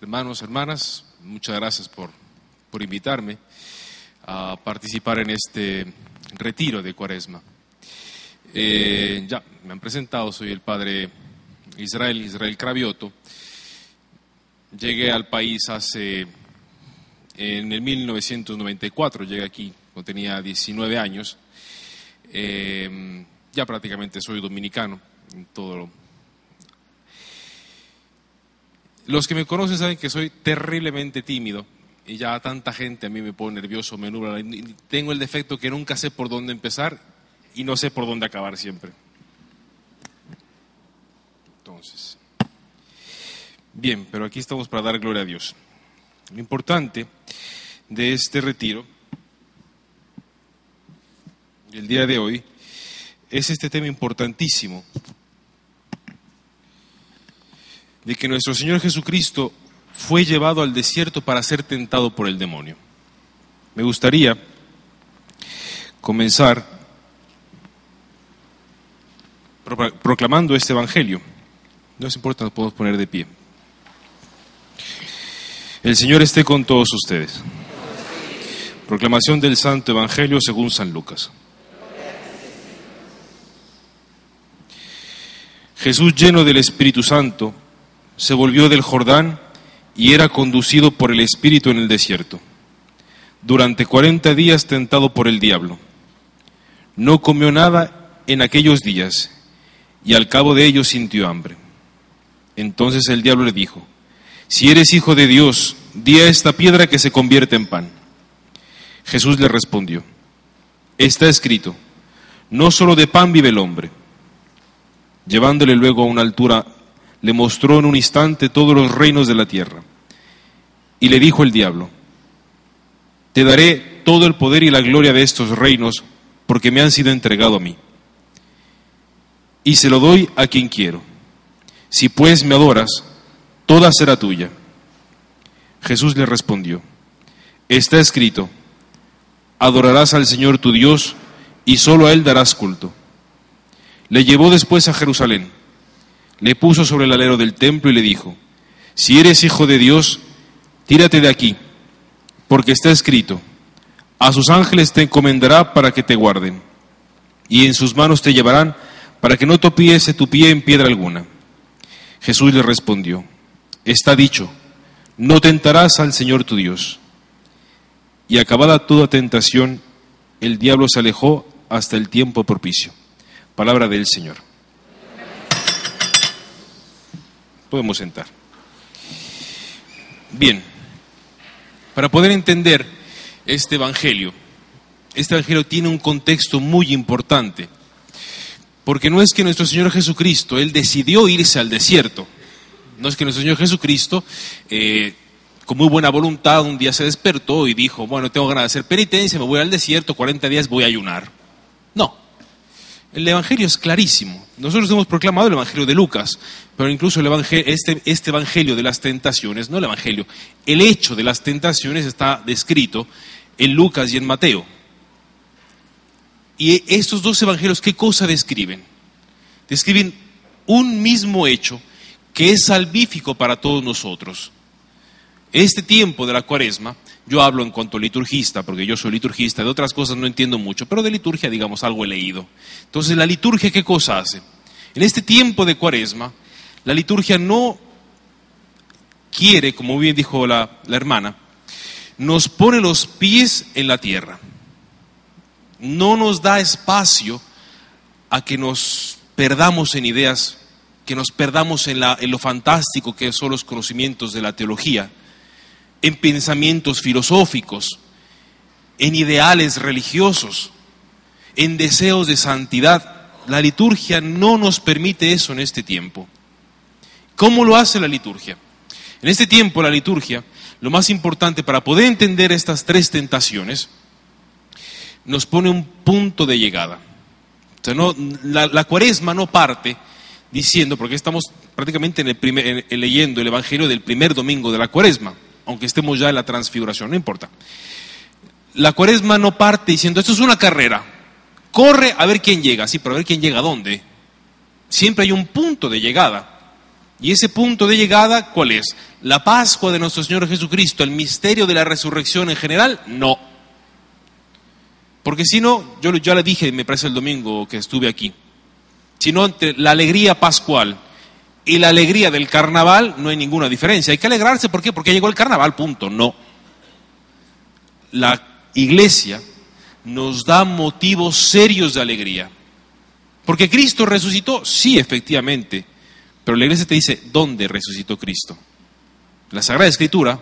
Hermanos, hermanas, muchas gracias por, por invitarme a participar en este retiro de Cuaresma. Eh, ya, me han presentado, soy el padre Israel, Israel Cravioto. Llegué al país hace, en el 1994, llegué aquí cuando tenía 19 años. Eh, ya prácticamente soy dominicano en todo lo Los que me conocen saben que soy terriblemente tímido y ya tanta gente a mí me pone nervioso, me nubla. Tengo el defecto que nunca sé por dónde empezar y no sé por dónde acabar siempre. Entonces, bien, pero aquí estamos para dar gloria a Dios. Lo importante de este retiro, el día de hoy, es este tema importantísimo de que nuestro Señor Jesucristo fue llevado al desierto para ser tentado por el demonio. Me gustaría comenzar proclamando este Evangelio. No es importante, nos podemos poner de pie. El Señor esté con todos ustedes. Proclamación del Santo Evangelio según San Lucas. Jesús lleno del Espíritu Santo se volvió del Jordán y era conducido por el Espíritu en el desierto, durante cuarenta días tentado por el diablo. No comió nada en aquellos días y al cabo de ellos sintió hambre. Entonces el diablo le dijo, si eres hijo de Dios, di a esta piedra que se convierte en pan. Jesús le respondió, está escrito, no solo de pan vive el hombre. Llevándole luego a una altura le mostró en un instante todos los reinos de la tierra. Y le dijo el diablo, te daré todo el poder y la gloria de estos reinos, porque me han sido entregado a mí. Y se lo doy a quien quiero. Si pues me adoras, toda será tuya. Jesús le respondió, está escrito, adorarás al Señor tu Dios y solo a Él darás culto. Le llevó después a Jerusalén le puso sobre el alero del templo y le dijo, si eres hijo de Dios, tírate de aquí, porque está escrito, a sus ángeles te encomendará para que te guarden, y en sus manos te llevarán para que no topiese tu pie en piedra alguna. Jesús le respondió, está dicho, no tentarás al Señor tu Dios. Y acabada toda tentación, el diablo se alejó hasta el tiempo propicio. Palabra del Señor. Podemos sentar. Bien, para poder entender este Evangelio, este Evangelio tiene un contexto muy importante, porque no es que nuestro Señor Jesucristo, Él decidió irse al desierto, no es que nuestro Señor Jesucristo, eh, con muy buena voluntad, un día se despertó y dijo, bueno, tengo ganas de hacer penitencia, me voy al desierto, 40 días voy a ayunar. No, el Evangelio es clarísimo. Nosotros hemos proclamado el Evangelio de Lucas, pero incluso este, este Evangelio de las tentaciones, no el Evangelio, el hecho de las tentaciones está descrito en Lucas y en Mateo. Y estos dos Evangelios, ¿qué cosa describen? Describen un mismo hecho que es salvífico para todos nosotros. Este tiempo de la cuaresma yo hablo en cuanto liturgista, porque yo soy liturgista, de otras cosas no entiendo mucho, pero de liturgia, digamos, algo he leído. Entonces, ¿la liturgia qué cosa hace? En este tiempo de cuaresma, la liturgia no quiere, como bien dijo la, la hermana, nos pone los pies en la tierra. No nos da espacio a que nos perdamos en ideas, que nos perdamos en, la, en lo fantástico que son los conocimientos de la teología en pensamientos filosóficos, en ideales religiosos, en deseos de santidad. La liturgia no nos permite eso en este tiempo. ¿Cómo lo hace la liturgia? En este tiempo la liturgia, lo más importante para poder entender estas tres tentaciones, nos pone un punto de llegada. O sea, no, la, cuaresma no parte diciendo, porque estamos prácticamente en el primer, leyendo el Evangelio del primer domingo de la cuaresma, aunque estemos ya en la transfiguración, no importa. La cuaresma no parte diciendo, esto es una carrera, corre a ver quién llega, sí, pero a ver quién llega a dónde. Siempre hay un punto de llegada. Y ese punto de llegada, ¿cuál es? ¿La Pascua de nuestro Señor Jesucristo, el misterio de la resurrección en general? No. Porque si no, yo ya le dije, me parece el domingo que estuve aquí, si no, la alegría pascual y la alegría del carnaval no hay ninguna diferencia. Hay que alegrarse, ¿por qué? Porque llegó el carnaval, punto. No. La iglesia nos da motivos serios de alegría. Porque Cristo resucitó, sí, efectivamente, pero la iglesia te dice, ¿dónde resucitó Cristo? La Sagrada Escritura,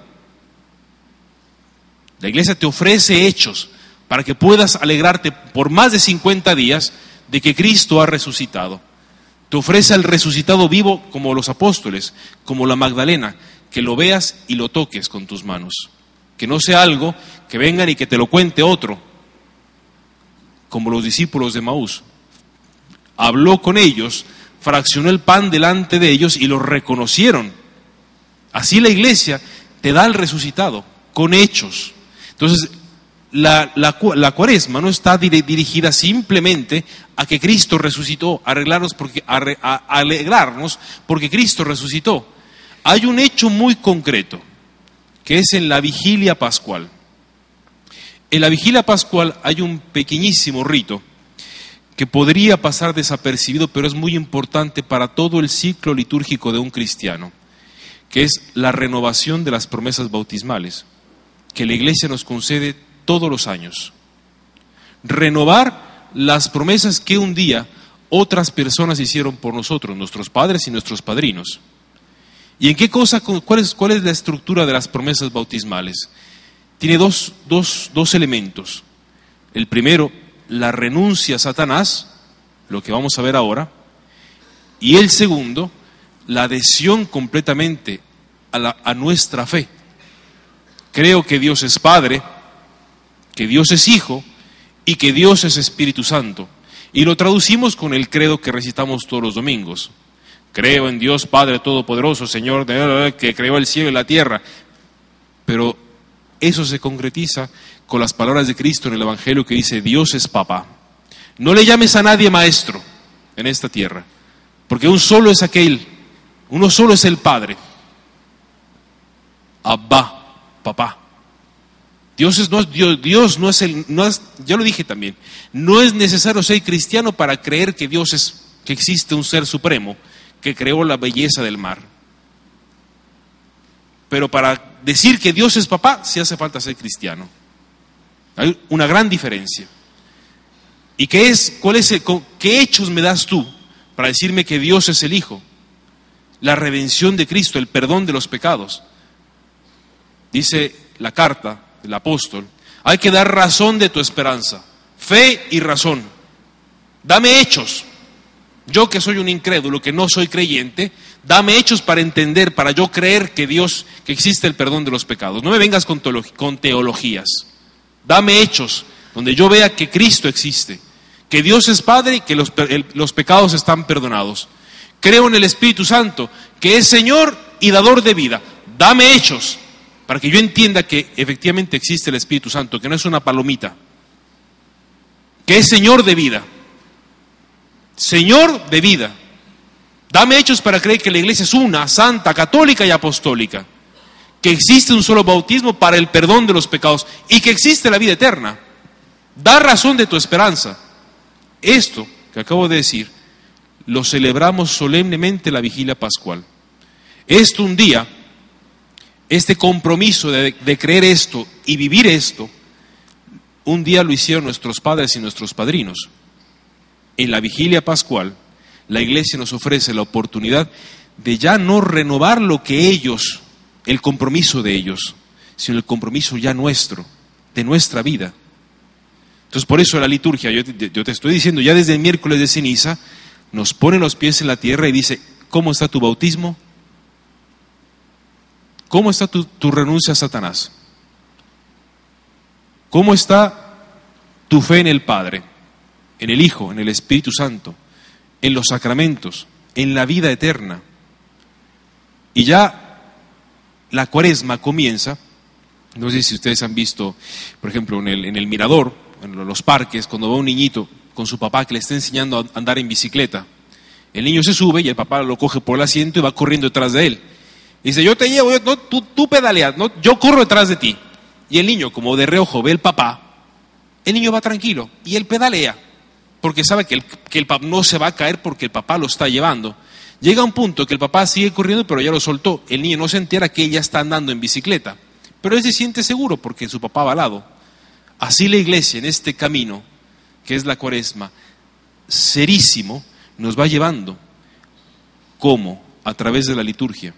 la iglesia te ofrece hechos para que puedas alegrarte por más de 50 días de que Cristo ha resucitado. Te ofrece al resucitado vivo como los apóstoles, como la Magdalena, que lo veas y lo toques con tus manos. Que no sea algo que vengan y que te lo cuente otro, como los discípulos de Maús. Habló con ellos, fraccionó el pan delante de ellos y lo reconocieron. Así la iglesia te da el resucitado, con hechos. Entonces, la, la, cuaresma no está dirigida simplemente a que Cristo resucitó, porque, a, alegrarnos porque Cristo resucitó. Hay un hecho muy concreto, que es en la vigilia pascual. En la vigilia pascual hay un pequeñísimo rito que podría pasar desapercibido, pero es muy importante para todo el ciclo litúrgico de un cristiano, que es la renovación de las promesas bautismales, que la Iglesia nos concede todos los años. Renovar las promesas que un día otras personas hicieron por nosotros, nuestros padres y nuestros padrinos. ¿Y en qué cosa, cuál es, cuál es la estructura de las promesas bautismales? Tiene dos, dos, dos elementos. El primero, la renuncia a Satanás, lo que vamos a ver ahora. Y el segundo, la adhesión completamente a, la, a nuestra fe. Creo que Dios es Padre, que Dios es Hijo y que Dios es Espíritu Santo. Y lo traducimos con el credo que recitamos todos los domingos. Creo en Dios Padre Todopoderoso, Señor que creó el cielo y la tierra. Pero eso se concretiza con las palabras de Cristo en el Evangelio que dice, Dios es papá. No le llames a nadie maestro en esta tierra, porque un solo es aquel, uno solo es el Padre. Abba, papá. Dios, no, Dios, Dios no es el, no es, ya lo dije también, no es necesario ser cristiano para creer que Dios es, que existe un ser supremo que creó la belleza del mar. Pero para decir que Dios es papá, sí hace falta ser cristiano. Hay una gran diferencia. ¿Y qué es, cuál es qué hechos me das tú para decirme que Dios es el Hijo? La redención de Cristo, el perdón de los pecados. Dice la carta el apóstol, hay que dar razón de tu esperanza, fe y razón. Dame hechos. Yo que soy un incrédulo, que no soy creyente, dame hechos para entender, para yo creer que Dios, que existe el perdón de los pecados. No me vengas con, teologías. Dame hechos donde yo vea que Cristo existe, que Dios es Padre y que los, los pecados están perdonados. Creo en el Espíritu Santo, que es Señor y dador de vida. Dame hechos para que yo entienda que efectivamente existe el Espíritu Santo, que no es una palomita, que es Señor de vida. Señor de vida. Dame hechos para creer que la iglesia es una, santa, católica y apostólica, que existe un solo bautismo para el perdón de los pecados y que existe la vida eterna. Da razón de tu esperanza. Esto que acabo de decir, lo celebramos solemnemente la vigilia pascual. Esto un día este compromiso de, creer esto y vivir esto, un día lo hicieron nuestros padres y nuestros padrinos. En la vigilia pascual, la iglesia nos ofrece la oportunidad de ya no renovar lo que ellos, el compromiso de ellos, sino el compromiso ya nuestro, de nuestra vida. Entonces, por eso la liturgia, yo, yo te estoy diciendo, ya desde el miércoles de ceniza, nos pone los pies en la tierra y dice, ¿cómo está tu bautismo? ¿Cómo está tu, tu renuncia a Satanás? ¿Cómo está tu fe en el Padre, en el Hijo, en el Espíritu Santo, en los sacramentos, en la vida eterna? Y ya la cuaresma comienza, no sé si ustedes han visto, por ejemplo, en el, en el mirador, en los parques, cuando va un niñito con su papá que le está enseñando a andar en bicicleta. El niño se sube y el papá lo coge por el asiento y va corriendo detrás de él. Dice, yo te llevo, yo- no, tú, tú pedaleas, no, yo corro detrás de ti. Y el niño, como de reojo ve el papá, el niño va tranquilo y él pedalea, porque sabe que el, que el papá no se va a caer porque el papá lo está llevando. Llega un punto que el papá sigue corriendo, pero ya lo soltó. El niño no se entera que ella está andando en bicicleta, pero él se siente seguro porque su papá va al lado. Así la iglesia en este camino, que es la cuaresma, serísimo, nos va llevando. ¿Cómo? A través de la liturgia.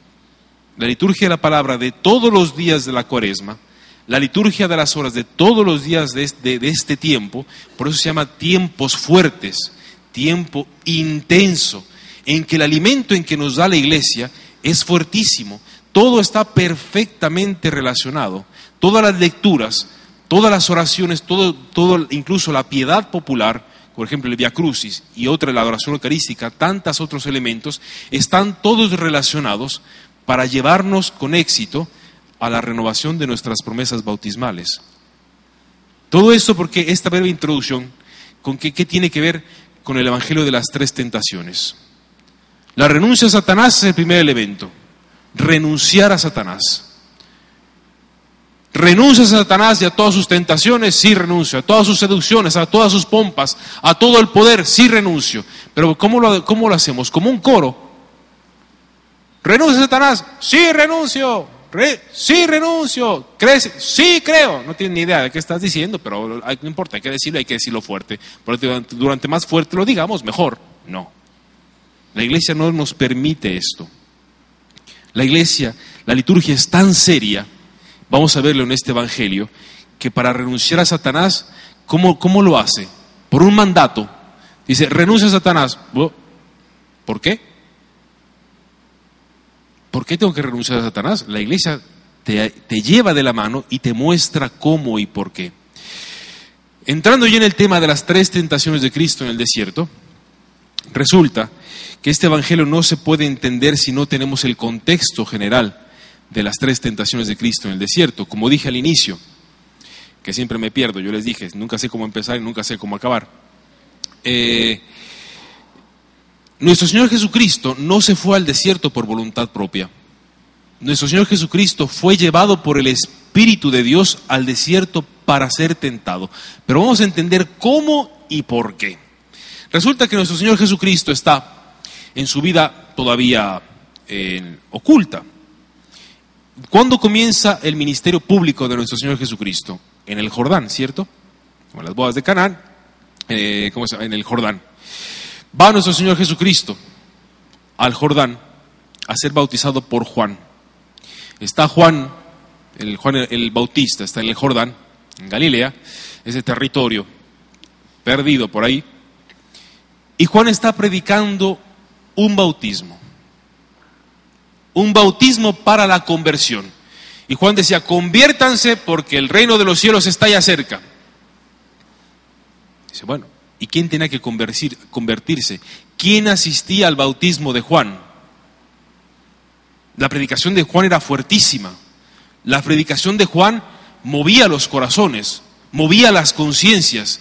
La liturgia de la palabra de todos los días de la cuaresma, la liturgia de las horas de todos los días de este, tiempo, por eso se llama tiempos fuertes, tiempo intenso, en que el alimento en que nos da la iglesia es fuertísimo. Todo está perfectamente relacionado. Todas las lecturas, todas las oraciones, todo, todo, incluso la piedad popular, por ejemplo el Via Crucis y otra la adoración eucarística, tantos otros elementos, están todos relacionados para llevarnos con éxito a la renovación de nuestras promesas bautismales. Todo esto porque esta breve introducción, ¿con qué, qué tiene que ver con el Evangelio de las tres tentaciones? La renuncia a Satanás es el primer elemento. Renunciar a Satanás. ¿Renuncia a Satanás y a todas sus tentaciones? Sí, renuncio. A todas sus seducciones, a todas sus pompas, a todo el poder, sí renuncio. Pero ¿cómo lo, cómo lo hacemos? Como un coro. ¿Renuncia Satanás? Sí, renuncio. Re- sí, renuncio. ¿Crees? Sí, creo. No tienes ni idea de qué estás diciendo, pero no importa, hay que decirlo, hay que decirlo fuerte. Porque durante, durante más fuerte lo digamos, mejor. No. La iglesia no nos permite esto. La iglesia, la liturgia es tan seria, vamos a verlo en este Evangelio, que para renunciar a Satanás, ¿cómo, cómo lo hace? Por un mandato. Dice, renuncia a Satanás. ¿Por qué? ¿Por qué tengo que renunciar a Satanás? La iglesia te, te lleva de la mano y te muestra cómo y por qué. Entrando ya en el tema de las tres tentaciones de Cristo en el desierto, resulta que este Evangelio no se puede entender si no tenemos el contexto general de las tres tentaciones de Cristo en el desierto. Como dije al inicio, que siempre me pierdo, yo les dije, nunca sé cómo empezar y nunca sé cómo acabar. Eh, nuestro Señor Jesucristo no se fue al desierto por voluntad propia. Nuestro Señor Jesucristo fue llevado por el Espíritu de Dios al desierto para ser tentado. Pero vamos a entender cómo y por qué. Resulta que nuestro Señor Jesucristo está en su vida todavía eh, oculta. ¿Cuándo comienza el ministerio público de nuestro Señor Jesucristo? En el Jordán, ¿cierto? Como las bodas de Canaán, eh, ¿cómo se llama? En el Jordán. Va nuestro Señor Jesucristo al Jordán a ser bautizado por Juan. Está Juan, el Juan el Bautista, está en el Jordán, en Galilea, ese territorio perdido por ahí. Y Juan está predicando un bautismo. Un bautismo para la conversión. Y Juan decía, conviértanse porque el reino de los cielos está ya cerca. Dice, bueno, ¿y quién tenía que convertir- convertirse? ¿Quién asistía al bautismo de Juan? La predicación de Juan era fuertísima. La predicación de Juan movía los corazones, movía las conciencias.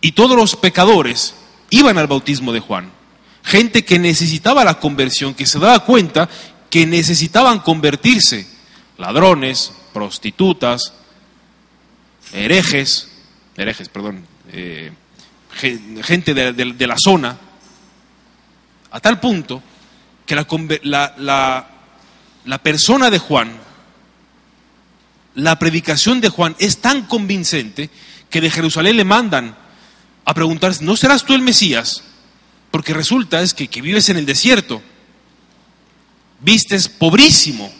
Y todos los pecadores iban al bautismo de Juan. Gente que necesitaba la conversión, que se daba cuenta que necesitaban convertirse. Ladrones, prostitutas, herejes, herejes, perdón, eh, gente de, la zona, a tal punto que la, la- persona de Juan, la predicación de Juan es tan convincente que de Jerusalén le mandan a preguntarse, ¿no serás tú el Mesías? Porque resulta es que, que vives en el desierto, vistes pobrísimo,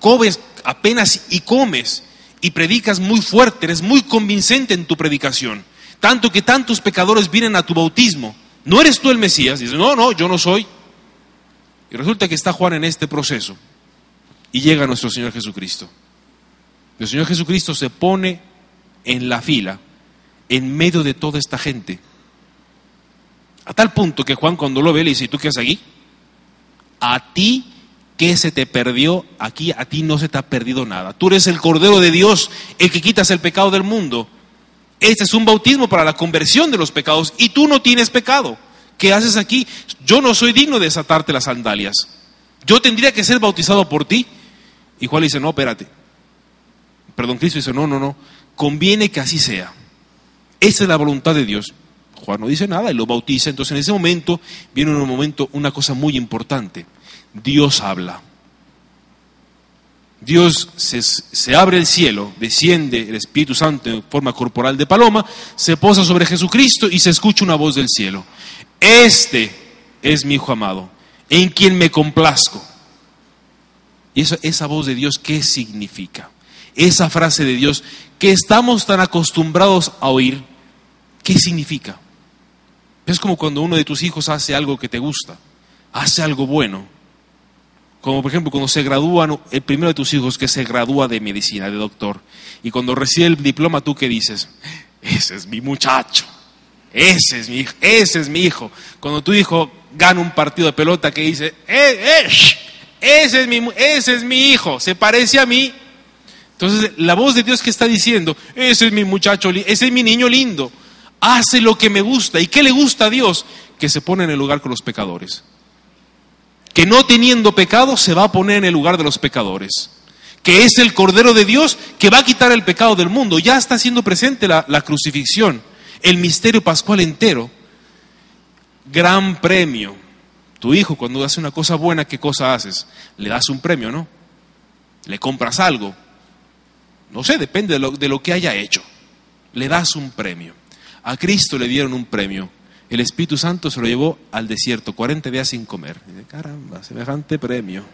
comes apenas y comes, y predicas muy fuerte, eres muy convincente en tu predicación, tanto que tantos pecadores vienen a tu bautismo. ¿No eres tú el Mesías? Dice, no, no, yo no soy. Y resulta que está Juan en este proceso. y llega nuestro Señor Jesucristo. El Señor Jesucristo se pone en la fila, en medio de toda esta gente. A tal punto que Juan cuando lo ve le dice, ¿y tú qué haces aquí? A ti, ¿qué se te perdió? Aquí a ti no se te ha perdido nada. Tú eres el Cordero de Dios, el que quitas el pecado del mundo. Este es un bautismo para la conversión de los pecados y tú no tienes pecado. ¿Qué haces aquí? Yo no soy digno de desatarte las sandalias. Yo tendría que ser bautizado por ti. Y Juan le dice, no, espérate. Perdón, Cristo dice, no, no, no. Conviene que así sea. Esa es la voluntad de Dios. Juan no dice nada y lo bautiza. Entonces en ese momento viene un momento, una cosa muy importante. Dios habla. Dios se, abre el cielo, desciende el Espíritu Santo en forma corporal de paloma, se posa sobre Jesucristo y se escucha una voz del cielo. Este es mi Hijo amado, en quien me complazco. Y esa, esa voz de Dios, ¿qué significa? Esa frase de Dios que estamos tan acostumbrados a oír, ¿qué significa? Es como cuando uno de tus hijos hace algo que te gusta, hace algo bueno como por ejemplo cuando se gradúa el primero de tus hijos que se gradúa de medicina, de doctor, y cuando recibe el diploma, ¿tú qué dices? Ese es mi muchacho, ese es mi hijo, ese es mi hijo. Cuando tu hijo gana un partido de pelota que dice, eh, eh, ese, es mi, ese es mi hijo, se parece a mí. Entonces la voz de Dios que está diciendo, ese es mi muchacho, ese es mi niño lindo, hace lo que me gusta. ¿Y qué le gusta a Dios? Que se pone en el lugar con los pecadores que no teniendo pecado se va a poner en el lugar de los pecadores, que es el Cordero de Dios que va a quitar el pecado del mundo. Ya está siendo presente la, crucifixión, el misterio pascual entero. Gran premio. Tu hijo cuando hace una cosa buena, ¿qué cosa haces? Le das un premio, ¿no? Le compras algo. No sé, depende de lo, de lo que haya hecho. Le das un premio. A Cristo le dieron un premio el Espíritu Santo se lo llevó al desierto, 40 días sin comer. Y caramba, semejante premio.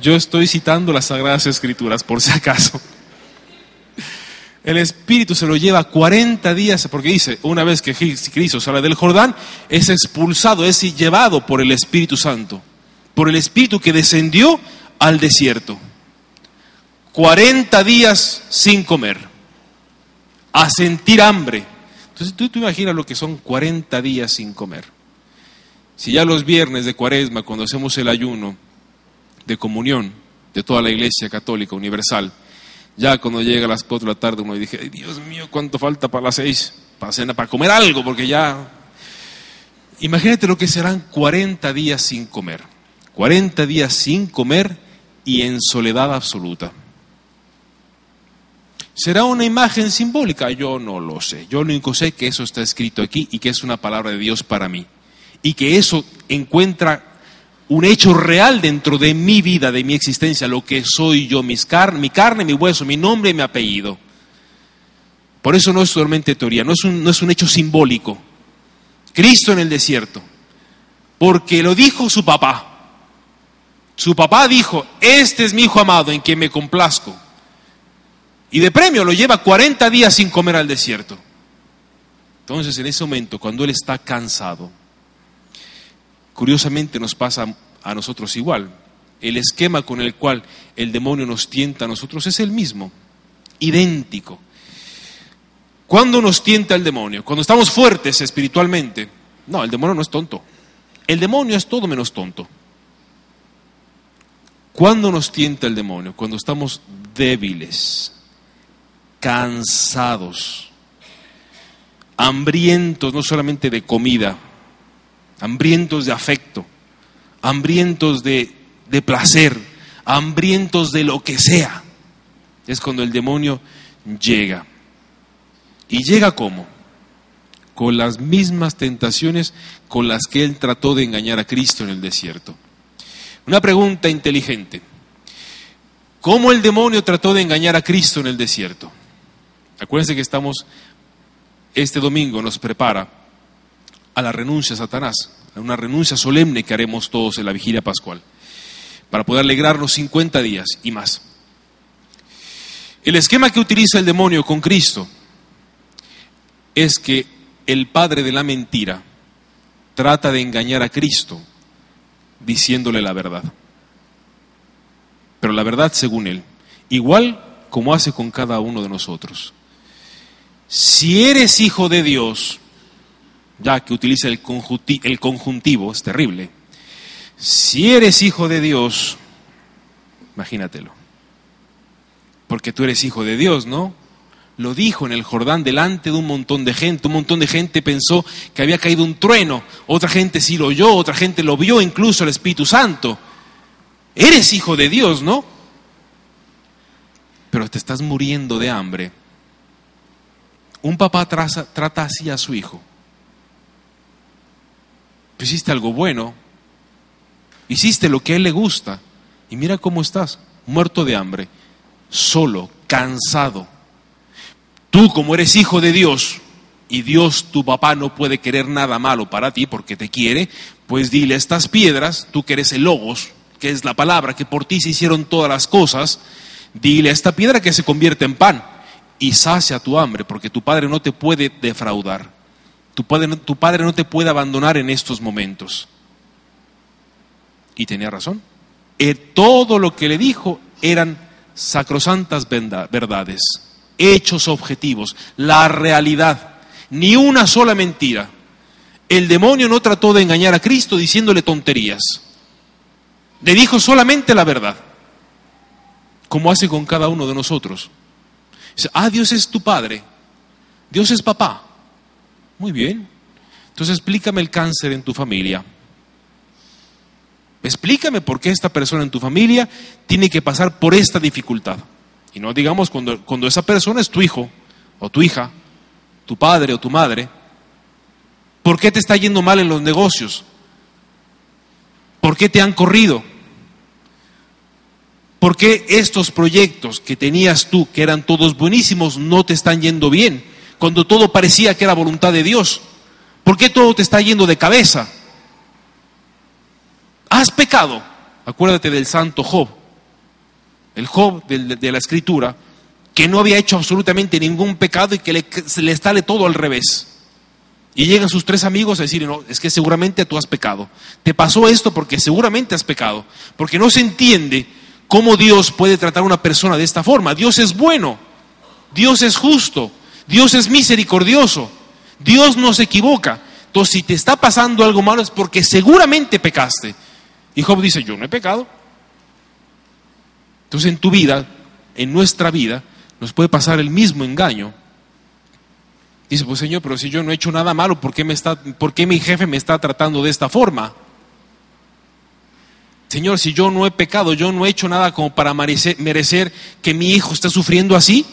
Yo estoy citando las Sagradas Escrituras, por si acaso. El Espíritu se lo lleva 40 días, porque dice, una vez que Cristo sale del Jordán, es expulsado, es llevado por el Espíritu Santo, por el Espíritu que descendió al desierto. 40 días sin comer a sentir hambre. Entonces tú, tú imaginas lo que son 40 días sin comer. Si ya los viernes de cuaresma, cuando hacemos el ayuno de comunión de toda la iglesia católica universal, ya cuando llega a las 4 de la tarde uno dice, Dios mío, ¿cuánto falta para las 6? Para, cenar, para comer algo, porque ya... Imagínate lo que serán 40 días sin comer. 40 días sin comer y en soledad absoluta. ¿Será una imagen simbólica? Yo no lo sé. Yo lo único sé que eso está escrito aquí y que es una palabra de Dios para mí. Y que eso encuentra un hecho real dentro de mi vida, de mi existencia, lo que soy yo, mi carne, mi hueso, mi nombre y mi apellido. Por eso no es solamente teoría, no es, un, no es un hecho simbólico. Cristo en el desierto, porque lo dijo su papá. Su papá dijo, este es mi hijo amado en quien me complazco. Y de premio lo lleva 40 días sin comer al desierto. Entonces, en ese momento, cuando él está cansado, curiosamente nos pasa a nosotros igual. El esquema con el cual el demonio nos tienta a nosotros es el mismo, idéntico. ¿Cuándo nos tienta el demonio? Cuando estamos fuertes espiritualmente. No, el demonio no es tonto. El demonio es todo menos tonto. ¿Cuándo nos tienta el demonio? Cuando estamos débiles, cansados, hambrientos no solamente de comida, hambrientos de afecto, hambrientos de, de placer, hambrientos de lo que sea. Es cuando el demonio llega. ¿Y llega cómo? Con las mismas tentaciones con las que él trató de engañar a Cristo en el desierto. Una pregunta inteligente. ¿Cómo el demonio trató de engañar a Cristo en el desierto? Acuérdense que estamos, este domingo nos prepara a la renuncia a Satanás, a una renuncia solemne que haremos todos en la vigilia pascual, para poder alegrarnos 50 días y más. El esquema que utiliza el demonio con Cristo es que el padre de la mentira trata de engañar a Cristo diciéndole la verdad. Pero la verdad según Él, igual como hace con cada uno de nosotros. Si eres hijo de Dios, ya que utiliza el, conjuntivo, es terrible. Si eres hijo de Dios, imagínatelo, porque tú eres hijo de Dios, ¿no? Lo dijo en el Jordán delante de un montón de gente. Un montón de gente pensó que había caído un trueno. Otra gente sí lo oyó, otra gente lo vio, incluso el Espíritu Santo. Eres hijo de Dios, ¿no? Pero te estás muriendo de hambre. Un papá trata así a su hijo. Hiciste algo bueno, hiciste lo que a él le gusta, y mira cómo estás, muerto de hambre, solo, cansado. Tú como eres hijo de Dios, y Dios, tu papá, no puede querer nada malo para ti porque te quiere, pues dile a estas piedras, tú que eres el logos, que es la palabra que por ti se hicieron todas las cosas, dile a esta piedra que se convierte en pan y sacia tu hambre, porque tu padre no te puede defraudar. Tu padre, tu padre no te puede abandonar en estos momentos. Y tenía razón. Eh, todo lo que le dijo eran sacrosantas verdades, hechos objetivos, la realidad, ni una sola mentira. El demonio no trató de engañar a Cristo diciéndole tonterías. Le dijo solamente la verdad, como hace con cada uno de nosotros. Dice, ah, Dios es tu padre, Dios es papá. Muy bien. Entonces explícame el cáncer en tu familia. Explícame por qué esta persona en tu familia tiene que pasar por esta dificultad. Y no digamos cuando, cuando esa persona es tu hijo o tu hija, tu padre o tu madre. ¿Por qué te está yendo mal en los negocios? ¿Por qué te han corrido? ¿Por qué estos proyectos que tenías tú, que eran todos buenísimos, no te están yendo bien? Cuando todo parecía que era voluntad de Dios. ¿Por qué todo te está yendo de cabeza? Has pecado. Acuérdate del santo Job. El Job de, la escritura, que no había hecho absolutamente ningún pecado y que le, se le sale todo al revés. Y llegan sus tres amigos a decir, no, es que seguramente tú has pecado. Te pasó esto porque seguramente has pecado. Porque no se entiende ¿Cómo Dios puede tratar a una persona de esta forma? Dios es bueno, Dios es justo, Dios es misericordioso, Dios no se equivoca. Entonces, si te está pasando algo malo es porque seguramente pecaste. Y Job dice, yo no he pecado. Entonces, en tu vida, en nuestra vida, nos puede pasar el mismo engaño. Dice, pues Señor, pero si yo no he hecho nada malo, ¿por qué, me está, ¿por qué mi jefe me está tratando de esta forma? Señor, si yo no he pecado, yo no he hecho nada como para merecer, que mi hijo esté sufriendo así.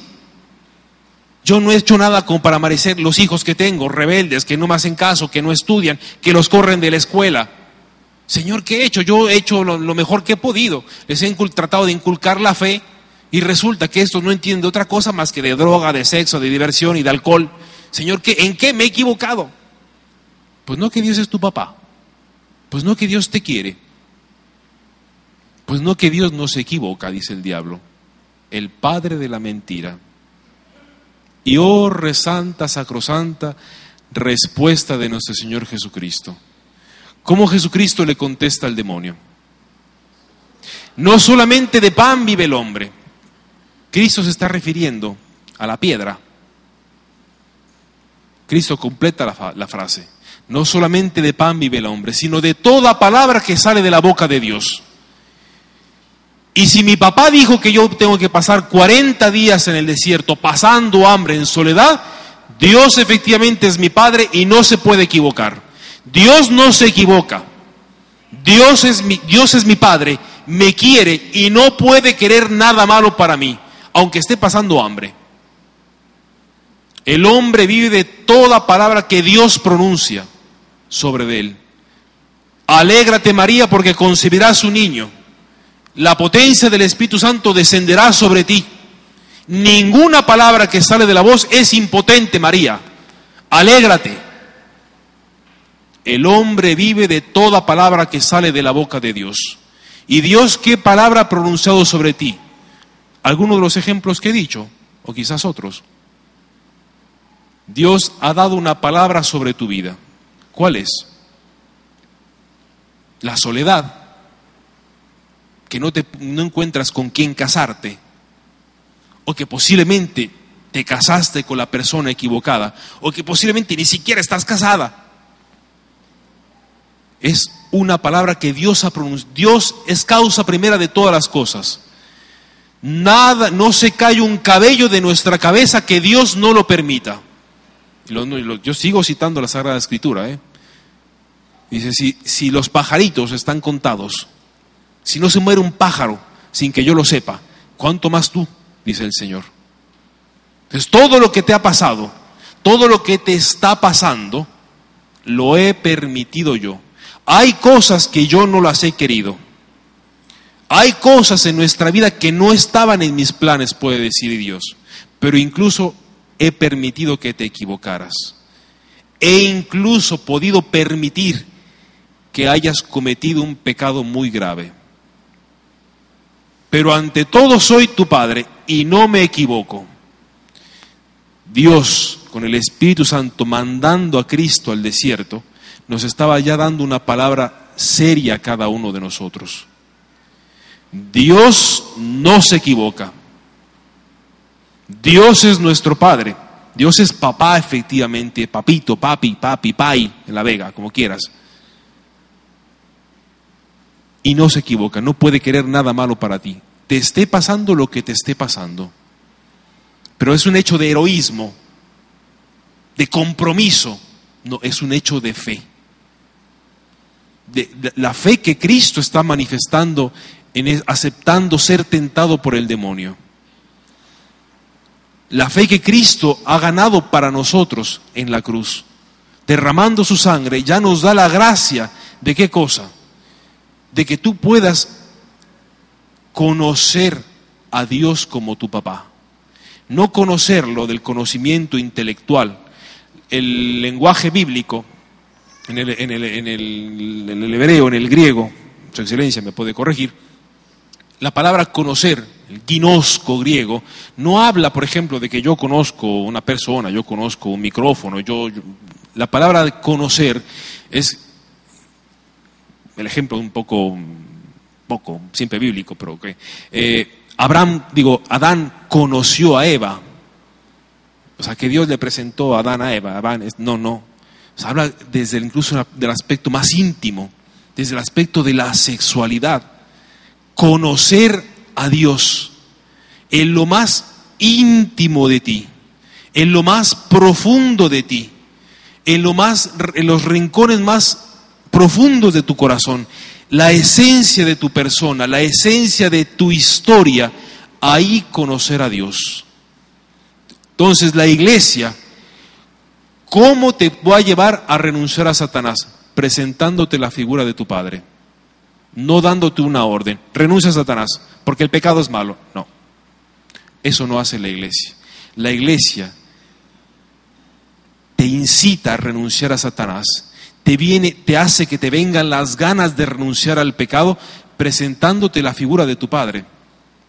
Yo no he hecho nada como para merecer los hijos que tengo, rebeldes, que no me hacen caso, que no estudian, que los corren de la escuela. Señor, ¿qué he hecho? Yo he hecho lo, mejor que he podido. Les he tratado de inculcar la fe y resulta que estos no entienden otra cosa más que de droga, de sexo, de diversión y de alcohol. Señor, ¿en qué me he equivocado? Pues no que Dios es tu papá. Pues no que Dios te quiere. Pues no que Dios no se equivoca, dice el diablo, el padre de la mentira. Y oh, resanta, sacrosanta respuesta de nuestro Señor Jesucristo. ¿Cómo Jesucristo le contesta al demonio? No solamente de pan vive el hombre. Cristo se está refiriendo a la piedra. Cristo completa la, la, frase. No solamente de pan vive el hombre, sino de toda palabra que sale de la boca de Dios. Y si mi papá dijo que yo tengo que pasar 40 días en el desierto pasando hambre en soledad, Dios efectivamente es mi padre y no se puede equivocar. Dios no se equivoca. Dios es mi, Dios es mi padre, me quiere y no puede querer nada malo para mí, aunque esté pasando hambre. El hombre vive de toda palabra que Dios pronuncia sobre él. Alégrate María porque concebirás un niño la potencia del Espíritu Santo descenderá sobre ti. Ninguna palabra que sale de la voz es impotente, María. Alégrate. El hombre vive de toda palabra que sale de la boca de Dios. ¿Y Dios qué palabra ha pronunciado sobre ti? Algunos de los ejemplos que he dicho, o quizás otros. Dios ha dado una palabra sobre tu vida. ¿Cuál es? la soledad, que no, te, no encuentras con quién casarte, o que posiblemente te casaste con la persona equivocada, o que posiblemente ni siquiera estás casada. Es una palabra que Dios ha pronunciado. Dios es causa primera de todas las cosas. Nada, no se cae un cabello de nuestra cabeza que Dios no lo permita. Yo sigo citando la Sagrada Escritura. ¿eh? Dice, si, si los pajaritos están contados, si no se muere un pájaro sin que yo lo sepa, ¿cuánto más tú? Dice el Señor. Entonces, todo lo que te ha pasado, todo lo que te está pasando, lo he permitido yo. Hay cosas que yo no las he querido. Hay cosas en nuestra vida que no estaban en mis planes, puede decir Dios, pero incluso he permitido que te equivocaras. He incluso podido permitir que hayas cometido un pecado muy grave. Pero ante todo soy tu Padre y no me equivoco. Dios, con el Espíritu Santo, mandando a Cristo al desierto, nos estaba ya dando una palabra seria a cada uno de nosotros. Dios no se equivoca. Dios es nuestro Padre. Dios es papá efectivamente, papito, papi, papi, pai, en la vega, como quieras. Y no se equivoca, no puede querer nada malo para ti. Te esté pasando lo que te esté pasando. Pero es un hecho de heroísmo, de compromiso, no, es un hecho de fe. De, la fe que Cristo está manifestando en aceptando ser tentado por el demonio. La fe que Cristo ha ganado para nosotros en la cruz, derramando su sangre, ya nos da la gracia de qué cosa? De que tú puedas conocer a Dios como tu papá. No conocerlo del conocimiento intelectual. El lenguaje bíblico, en el, en el, en el, hebreo, en el griego, su excelencia me puede corregir, la palabra conocer, el ginosco griego, no habla, por ejemplo, de que yo conozco una persona, yo conozco un micrófono, yo, la palabra conocer es el ejemplo un poco, poco, siempre bíblico, pero que eh, Abraham, digo, Adán conoció a Eva, o sea, que Dios le presentó a Adán a Eva, no, no, o habla desde incluso del aspecto más íntimo, desde el aspecto de la sexualidad. Conocer a Dios en lo más íntimo de ti, en lo más profundo de ti, en, lo más, en los rincones más profundos de tu corazón, la esencia de tu persona, la esencia de tu historia, ahí conocer a Dios. Entonces la iglesia, ¿cómo te va a llevar a renunciar a Satanás? Presentándote la figura de tu Padre no dándote una orden. Renuncia a Satanás, porque el pecado es malo. No, eso no hace la iglesia. La iglesia te incita a renunciar a Satanás, te viene, te hace que te vengan las ganas de renunciar al pecado, presentándote la figura de tu padre,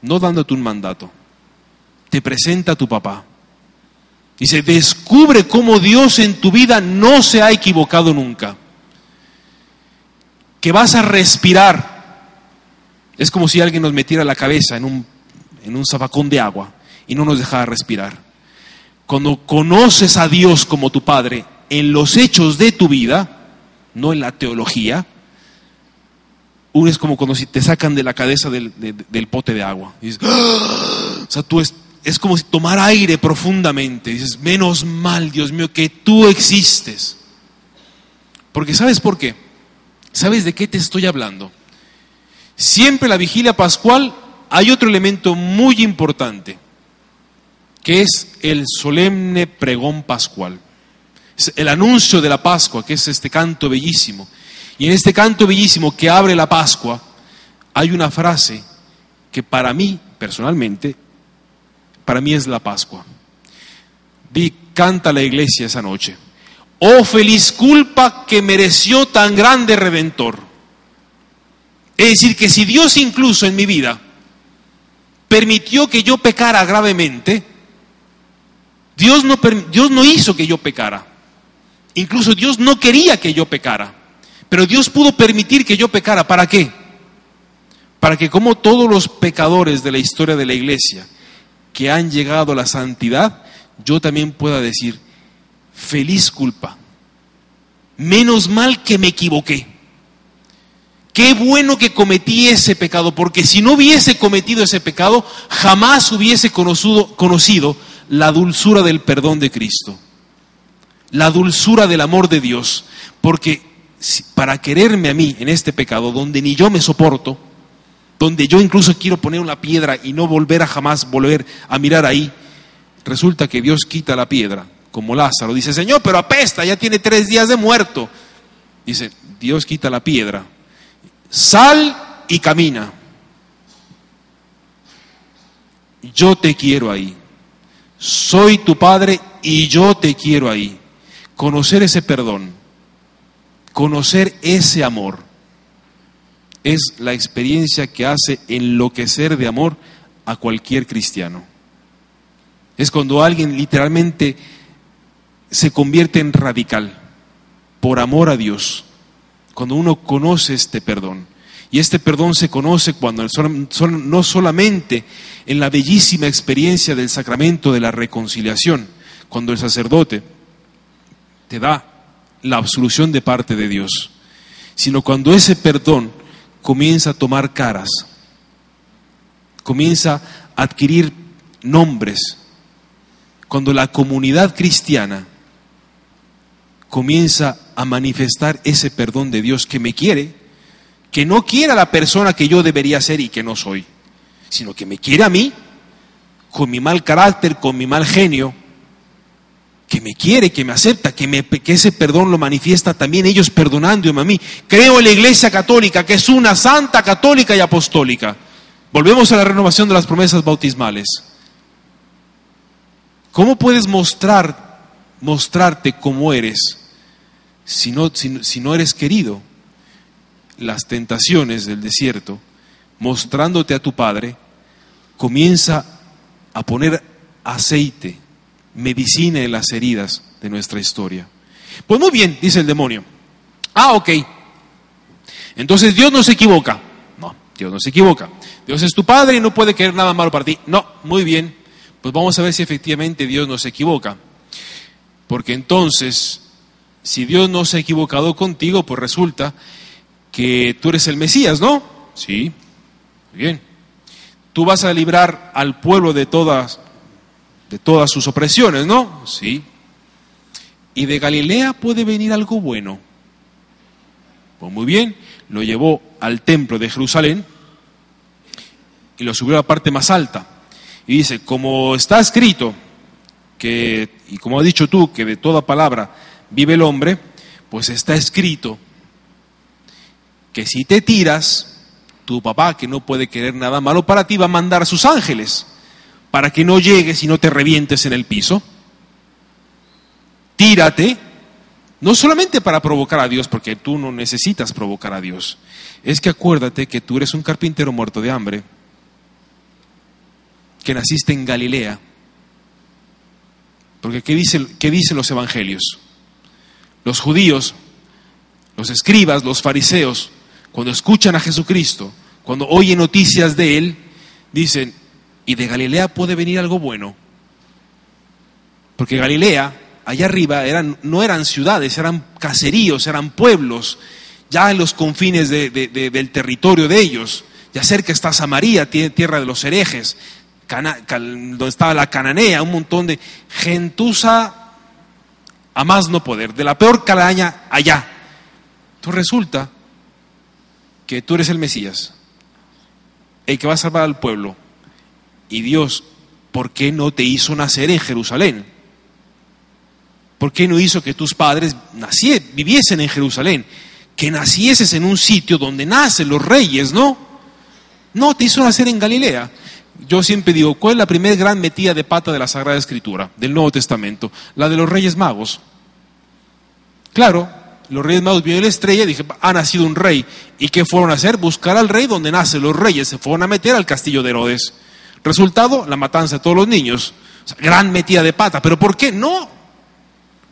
no dándote un mandato. Te presenta a tu papá. Y se descubre cómo Dios en tu vida no se ha equivocado nunca que vas a respirar. Es como si alguien nos metiera la cabeza en un, en un zafacón de agua y no nos dejara respirar. Cuando conoces a Dios como tu Padre en los hechos de tu vida, no en la teología, uno es como cuando si te sacan de la cabeza del, pote de agua. ¡Ah! O sea, tú es, es como si tomar aire profundamente. Dices, menos mal, Dios mío, que tú existes. Porque ¿sabes por qué? ¿Sabes de qué te estoy hablando? Siempre la vigilia pascual hay otro elemento muy importante, que es el solemne pregón pascual. El anuncio de la Pascua, que es este canto bellísimo. Y en este canto bellísimo que abre la Pascua, hay una frase que para mí, personalmente, para mí es la Pascua. Vi, canta la iglesia esa noche. Oh feliz culpa que mereció tan grande redentor. Es decir, que si Dios incluso en mi vida permitió que yo pecara gravemente, Dios no, Dios no hizo que yo pecara. Incluso Dios no quería que yo pecara. Pero Dios pudo permitir que yo pecara. ¿Para qué? Para que como todos los pecadores de la historia de la iglesia que han llegado a la santidad, yo también pueda decir, feliz culpa. Menos mal que me equivoqué. Qué bueno que cometí ese pecado, porque si no hubiese cometido ese pecado, jamás hubiese conocido, conocido la dulzura del perdón de Cristo, la dulzura del amor de Dios, porque para quererme a mí en este pecado, donde ni yo me soporto, donde yo incluso quiero poner una piedra y no volver a jamás volver a mirar ahí, resulta que Dios quita la piedra, como Lázaro. Dice, Señor, pero apesta, ya tiene tres días de muerto. Dice, Dios quita la piedra, sal y camina. Yo te quiero ahí. Soy tu Padre y yo te quiero ahí. Conocer ese perdón, conocer ese amor, es la experiencia que hace enloquecer de amor a cualquier cristiano. Es cuando alguien literalmente se convierte en radical por amor a Dios, cuando uno conoce este perdón. Y este perdón se conoce cuando no solamente en la bellísima experiencia del sacramento de la reconciliación, cuando el sacerdote te da la absolución de parte de Dios, sino cuando ese perdón comienza a tomar caras, comienza a adquirir nombres, cuando la comunidad cristiana comienza a manifestar ese perdón de Dios que me quiere, que no quiere a la persona que yo debería ser y que no soy, sino que me quiere a mí, con mi mal carácter, con mi mal genio, que me quiere, que me acepta, que, me, que ese perdón lo manifiesta también ellos perdonándome a mí. Creo en la Iglesia Católica, que es una santa católica y apostólica. Volvemos a la renovación de las promesas bautismales. ¿Cómo puedes mostrar, mostrarte como eres si no, si, no eres querido? Las tentaciones del desierto, mostrándote a tu Padre, comienza a poner aceite, medicina en las heridas de nuestra historia. Pues muy bien, dice el demonio. Ah, ok. Entonces Dios no se equivoca. No, Dios no se equivoca. Dios es tu Padre y no puede querer nada malo para ti. No, muy bien pues vamos a ver si efectivamente Dios no se equivoca. Porque entonces, si Dios no se ha equivocado contigo, pues resulta que tú eres el Mesías, ¿no? Sí, muy bien. Tú vas a librar al pueblo de todas, de todas sus opresiones, ¿no? Sí. Y de Galilea puede venir algo bueno. Pues muy bien, lo llevó al templo de Jerusalén y lo subió a la parte más alta. Y dice, como está escrito, que, y como has dicho tú, que de toda palabra vive el hombre, pues está escrito que si te tiras, tu papá, que no puede querer nada malo para ti, va a mandar a sus ángeles para que no llegues y no te revientes en el piso. Tírate, no solamente para provocar a Dios, porque tú no necesitas provocar a Dios, es que acuérdate que tú eres un carpintero muerto de hambre que naciste en Galilea. Porque ¿qué, qué dicen los evangelios? Los judíos, los escribas, los fariseos, cuando escuchan a Jesucristo, cuando oyen noticias de Él, dicen, ¿y de Galilea puede venir algo bueno? Porque Galilea, allá arriba, eran, no eran ciudades, eran caseríos, eran pueblos, ya en los confines del territorio de ellos. Ya cerca está Samaria, tierra de los herejes donde estaba la cananea, un montón de gentuza a más no poder, de la peor calaña allá. Entonces resulta que tú eres el Mesías, el que va a salvar al pueblo. Y Dios, ¿por qué no te hizo nacer en Jerusalén? ¿Por qué no hizo que tus padres viviesen en Jerusalén? Que nacieses en un sitio donde nacen los reyes, ¿no? No, te hizo nacer en Galilea yo siempre digo, ¿cuál es la primera gran metida de pata de la Sagrada Escritura, del Nuevo Testamento? La de los Reyes Magos. Claro, los Reyes Magos vieron la estrella y dije, ha nacido un rey. ¿Y qué fueron a hacer? Buscar al rey donde nacen los reyes. Se fueron a meter al castillo de Herodes. Resultado, la matanza de todos los niños. gran metida de pata. ¿Pero por qué? No.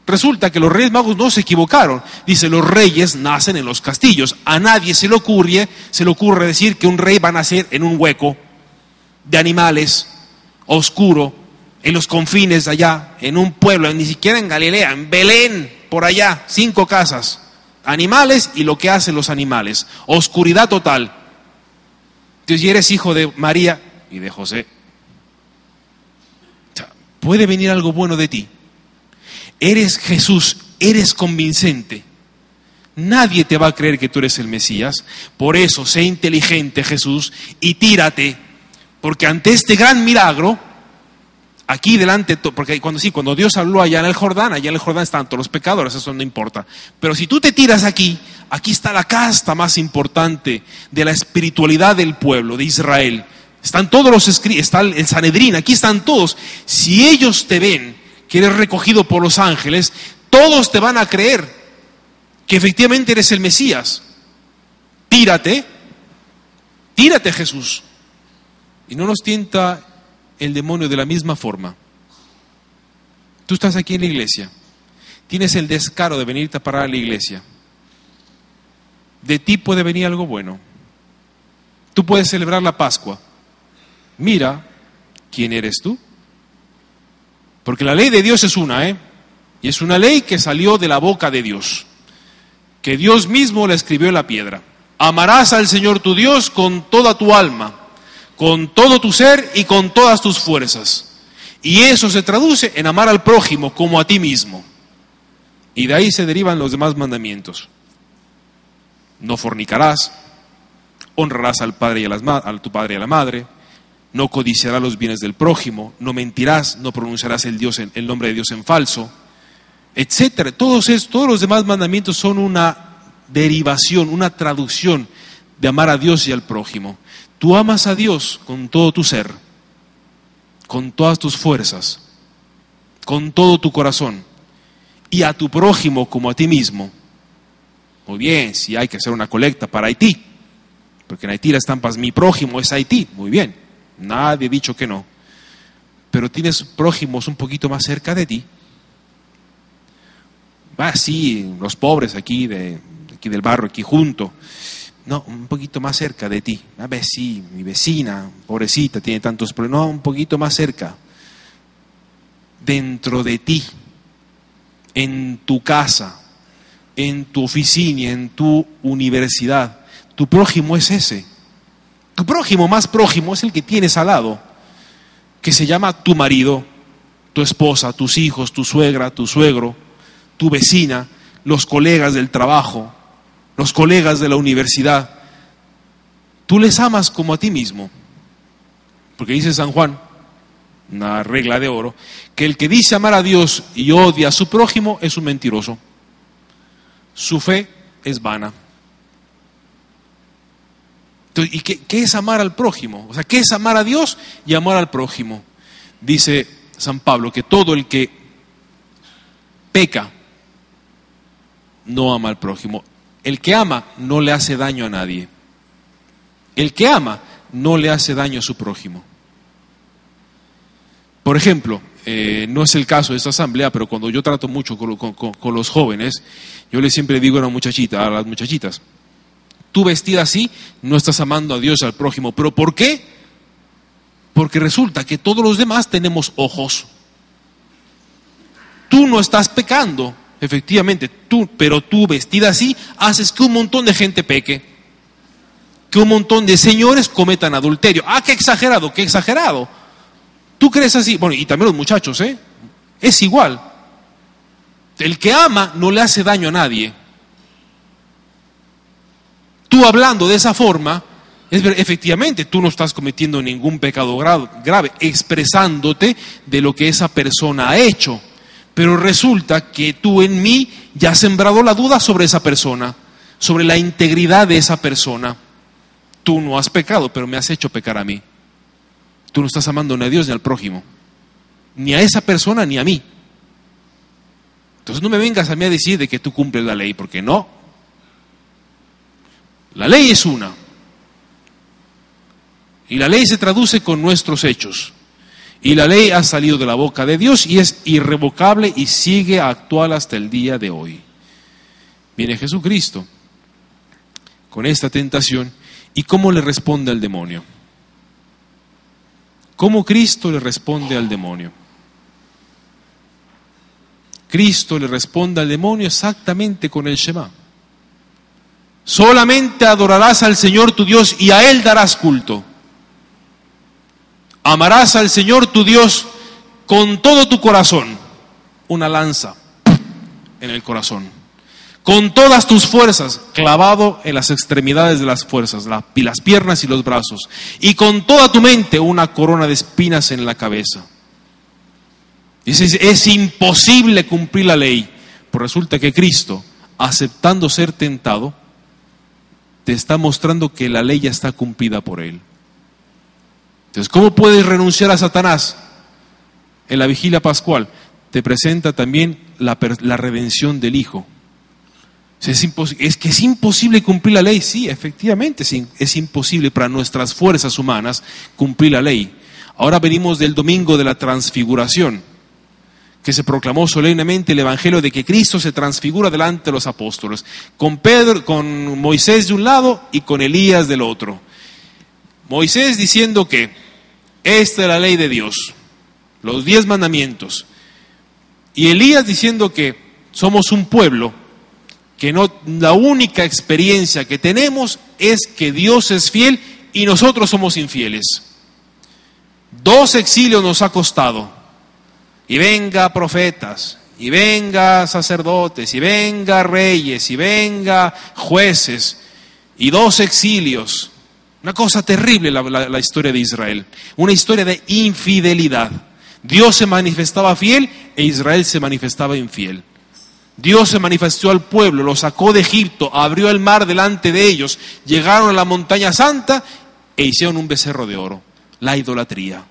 Resulta que los reyes magos no se equivocaron. Dice, los reyes nacen en los castillos. A nadie se le ocurre, se le ocurre decir que un rey va a nacer en un hueco de animales, oscuro, en los confines allá, en un pueblo, ni siquiera en Galilea, en Belén, por allá, cinco casas. Animales y lo que hacen los animales. Oscuridad total. Entonces, y eres hijo de María y de José. puede venir algo bueno de ti eres Jesús, eres convincente. Nadie te va a creer que tú eres el Mesías. Por eso, sé inteligente, Jesús, y tírate. Porque ante este gran milagro, aquí delante, porque cuando sí, cuando Dios habló allá en el Jordán, allá en el Jordán están todos los pecadores, eso no importa. Pero si tú te tiras aquí, aquí está la casta más importante de la espiritualidad del pueblo de Israel. Están todos los escritos, está el Sanedrín, aquí están todos. Si ellos te ven, que eres recogido por los ángeles, todos te van a creer que efectivamente eres el Mesías. Tírate, tírate Jesús. Y no nos tienta el demonio de la misma forma. Tú estás aquí en la iglesia, tienes el descaro de venirte a parar a la iglesia. De ti puede venir algo bueno. Tú puedes celebrar la Pascua. Mira quién eres tú. Porque la ley de Dios es una, ¿eh? Y es una ley que salió de la boca de Dios, que Dios mismo la escribió en la piedra. Amarás al Señor tu Dios con toda tu alma, con todo tu ser y con todas tus fuerzas. Y eso se traduce en amar al prójimo como a ti mismo. Y de ahí se derivan los demás mandamientos. No fornicarás, honrarás al padre y a, las, a tu padre y a la madre, no codiciarás los bienes del prójimo, no mentirás, no pronunciarás el, Dios el nombre de Dios en falso, etcétera. Todos, todos los demás mandamientos son una derivación, una traducción de amar a Dios y al prójimo. Tú amas a Dios con todo tu ser, con todas tus fuerzas, con todo tu corazón, y a tu prójimo como a ti mismo. Muy bien, si hay que hacer una colecta para Haití, porque en Haití la estampas mi prójimo es Haití, muy bien. Nadie ha dicho que no. Pero tienes prójimos un poquito más cerca de ti. Va, sí, los pobres aquí, de, aquí del barrio, aquí junto. No, un poquito más cerca de ti. A ver, sí, mi vecina, pobrecita, tiene tantos problemas. No, un poquito más cerca. Dentro de ti, en tu casa, en tu oficina, en tu universidad. Tu prójimo es ese. Tu prójimo más prójimo es el que tienes al lado, que se llama tu marido, tu esposa, tus hijos, tu suegra, tu suegro, tu vecina, los colegas del trabajo, los colegas de la universidad. Tú les amas como a ti mismo. Porque dice San Juan, una regla de oro, que el que dice amar a Dios y odia a su prójimo es un mentiroso. Su fe es vana. ¿Y qué, es amar al prójimo? O sea, ¿qué es amar a Dios y amar al prójimo? Dice San Pablo que todo el que peca no ama al prójimo. El que ama no le hace daño a nadie. El que ama no le hace daño a su prójimo. Por ejemplo, eh, no es el caso de esta asamblea, pero cuando yo trato mucho con, con los jóvenes, yo les siempre digo a una muchachita, a las muchachitas, tú vestida así, no estás amando a Dios al prójimo. ¿Pero por qué? Porque resulta que todos los demás tenemos ojos. Tú no estás pecando, efectivamente, tú, pero tú vestida así haces que un montón de gente peque. Que un montón de señores cometan adulterio. Ah, qué exagerado, qué exagerado. ¿Tú crees así? Bueno, y también los muchachos, ¿eh? Es igual. El que ama no le hace daño a nadie tú hablando de esa forma, efectivamente tú no estás cometiendo ningún pecado grave, expresándote de lo que esa persona ha hecho. Pero resulta que tú en mí ya has sembrado la duda sobre esa persona, sobre la integridad de esa persona. Tú no has pecado, pero me has hecho pecar a mí. Tú no estás amando ni a Dios ni al prójimo, ni a esa persona ni a mí. Entonces no me vengas a mí a decir de que tú cumples la ley, porque no, la ley es una. Y la ley se traduce con nuestros hechos. Y la ley ha salido de la boca de Dios y es irrevocable y sigue actual hasta el día de hoy. Viene Jesucristo con esta tentación y cómo le responde al demonio. ¿Cómo Cristo le responde al demonio? Cristo le responde al demonio exactamente con el Shema. Solamente adorarás al Señor tu Dios y a Él darás culto. Amarás al Señor tu Dios con todo tu corazón. Una lanza en el corazón. Con todas tus fuerzas, clavado en las extremidades de las fuerzas, las piernas y los brazos. Y con toda tu mente, una corona de espinas en la cabeza. Es imposible cumplir la ley. Pues resulta que Cristo, aceptando ser tentado, te está mostrando que la ley ya está cumplida por Él. Entonces, ¿cómo puedes renunciar a Satanás? En la vigilia pascual te presenta también la, redención del Hijo. Es, es, que es imposible cumplir la ley. Sí, efectivamente, es imposible para nuestras fuerzas humanas cumplir la ley. Ahora venimos del domingo de la transfiguración que se proclamó solemnemente el Evangelio de que Cristo se transfigura delante de los apóstoles, con, Pedro, con Moisés de un lado y con Elías del otro. Moisés diciendo que esta es la ley de Dios, los diez mandamientos, y Elías diciendo que somos un pueblo que no la única experiencia que tenemos es que Dios es fiel y nosotros somos infieles. Dos exilios nos ha costado y venga profetas, y venga sacerdotes, y venga reyes, y venga jueces, y dos exilios. Una cosa terrible la, la, historia de Israel, una historia de infidelidad. Dios se manifestaba fiel e Israel se manifestaba infiel. Dios se manifestó al pueblo, lo sacó de Egipto, abrió el mar delante de ellos, llegaron a la montaña santa e hicieron un becerro de oro, la idolatría.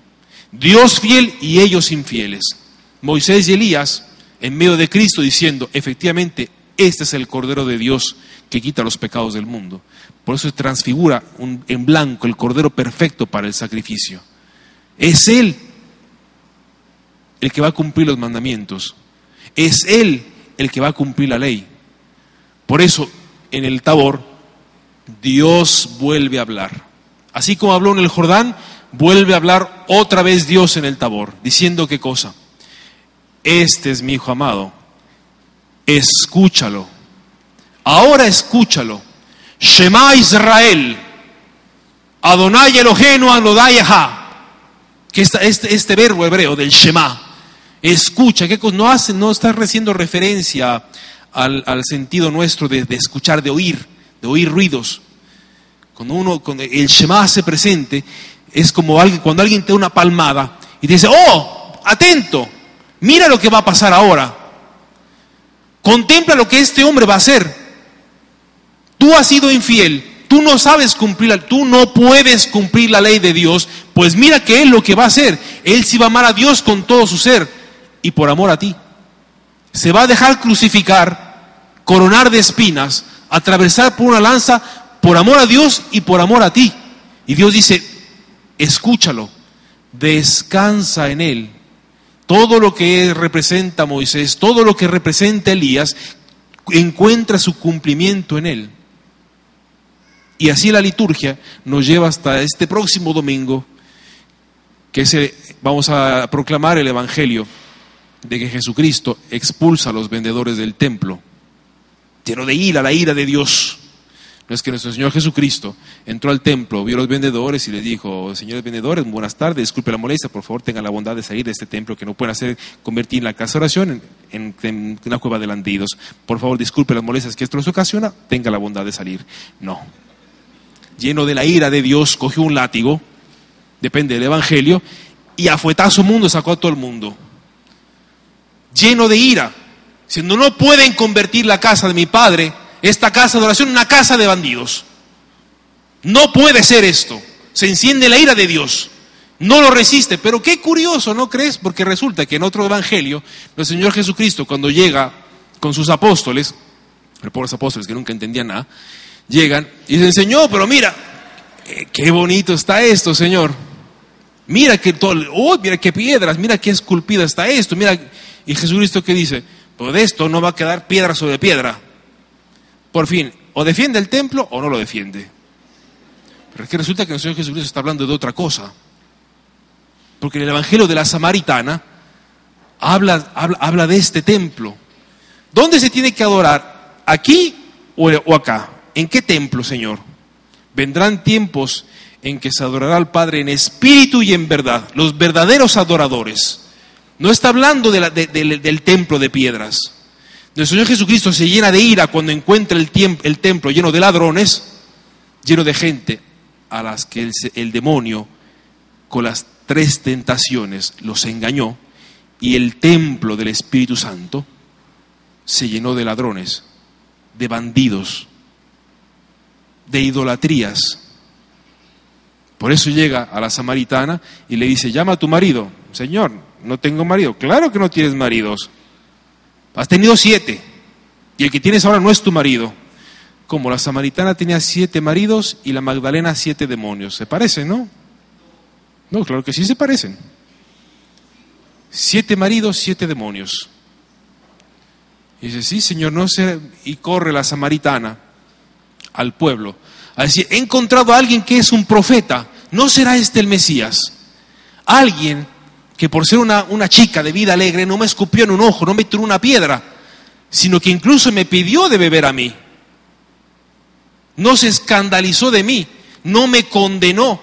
Dios fiel y ellos infieles. Moisés y Elías en medio de Cristo diciendo, efectivamente, este es el Cordero de Dios que quita los pecados del mundo. Por eso se transfigura en blanco el Cordero perfecto para el sacrificio. Es Él el que va a cumplir los mandamientos. Es Él el que va a cumplir la ley. Por eso, en el Tabor, Dios vuelve a hablar. Así como habló en el Jordán, vuelve a hablar otra vez Dios en el Tabor, diciendo qué cosa este es mi hijo amado, escúchalo. Ahora escúchalo. Shema Israel, Adonai Eloheinu Adonai Que este, este verbo hebreo del Shema, escucha, ¿qué no hace? No está haciendo referencia al, sentido nuestro de, escuchar, de oír, de oír ruidos. Cuando uno, cuando el Shema se presente, es como alguien, cuando alguien te da una palmada y dice, oh, atento, Mira lo que va a pasar ahora. Contempla lo que este hombre va a hacer. Tú has sido infiel, tú no sabes cumplir, tú no puedes cumplir la ley de Dios, pues mira que Él lo que va a hacer, Él sí va a amar a Dios con todo su ser y por amor a ti. Se va a dejar crucificar, coronar de espinas, atravesar por una lanza por amor a Dios y por amor a ti. Y Dios dice, escúchalo, descansa en Él todo lo que representa Moisés, todo lo que representa Elías, encuentra su cumplimiento en él. Y así la liturgia nos lleva hasta este próximo domingo, que se, vamos a proclamar el Evangelio de que Jesucristo expulsa a los vendedores del templo, lleno de ira, la ira de Dios es que nuestro Señor Jesucristo entró al templo, vio a los vendedores y les dijo, señores vendedores, buenas tardes, disculpe la molestia, por favor tengan la bondad de salir de este templo que no pueden hacer convertir la casa de oración en, una cueva de landidos. Por favor, disculpe las molestias que esto les ocasiona, tenga la bondad de salir. No. Lleno de la ira de Dios, cogió un látigo, depende del Evangelio, y a fuetazo mundo sacó a todo el mundo. Lleno de ira, diciendo, no pueden convertir la casa de mi padre esta casa de oración una casa de bandidos. No puede ser esto. Se enciende la ira de Dios. No lo resiste. Pero qué curioso, ¿no crees? Porque resulta que en otro evangelio, el Señor Jesucristo, cuando llega con sus apóstoles, los pobres apóstoles que nunca entendían nada, llegan y dicen, Señor, pero mira, eh, qué bonito está esto, Señor. Mira que todo, oh, mira qué piedras, mira qué esculpida está esto, mira. Y Jesucristo que dice, pues de esto no va a quedar piedra sobre piedra. Por fin, o defiende el templo o no lo defiende. Pero es que resulta que el Señor Jesucristo está hablando de otra cosa. Porque el Evangelio de la Samaritana habla, habla, habla de este templo. ¿Dónde se tiene que adorar? ¿Aquí o, o acá? ¿En qué templo, Señor? Vendrán tiempos en que se adorará al Padre en espíritu y en verdad, los verdaderos adoradores. No está hablando de la, de, de, del templo de piedras. El Señor Jesucristo se llena de ira cuando encuentra el, el templo lleno de ladrones, lleno de gente a las que el, el demonio, con las tres tentaciones, los engañó, y el templo del Espíritu Santo se llenó de ladrones, de bandidos, de idolatrías. Por eso llega a la samaritana y le dice, llama a tu marido. Señor, no tengo marido. Claro que no tienes maridos. Has tenido siete. Y el que tienes ahora no es tu marido. Como la samaritana tenía siete maridos y la Magdalena siete demonios. ¿Se parecen, no? No, claro que sí se parecen. Siete maridos, siete demonios. Y dice, sí, Señor, no sé. Y corre la samaritana al pueblo a decir, he encontrado a alguien que es un profeta. ¿No será este el Mesías? Alguien que por ser una, una chica de vida alegre no me escupió en un ojo, no me tiró una piedra, sino que incluso me pidió de beber a mí. No se escandalizó de mí, no me condenó.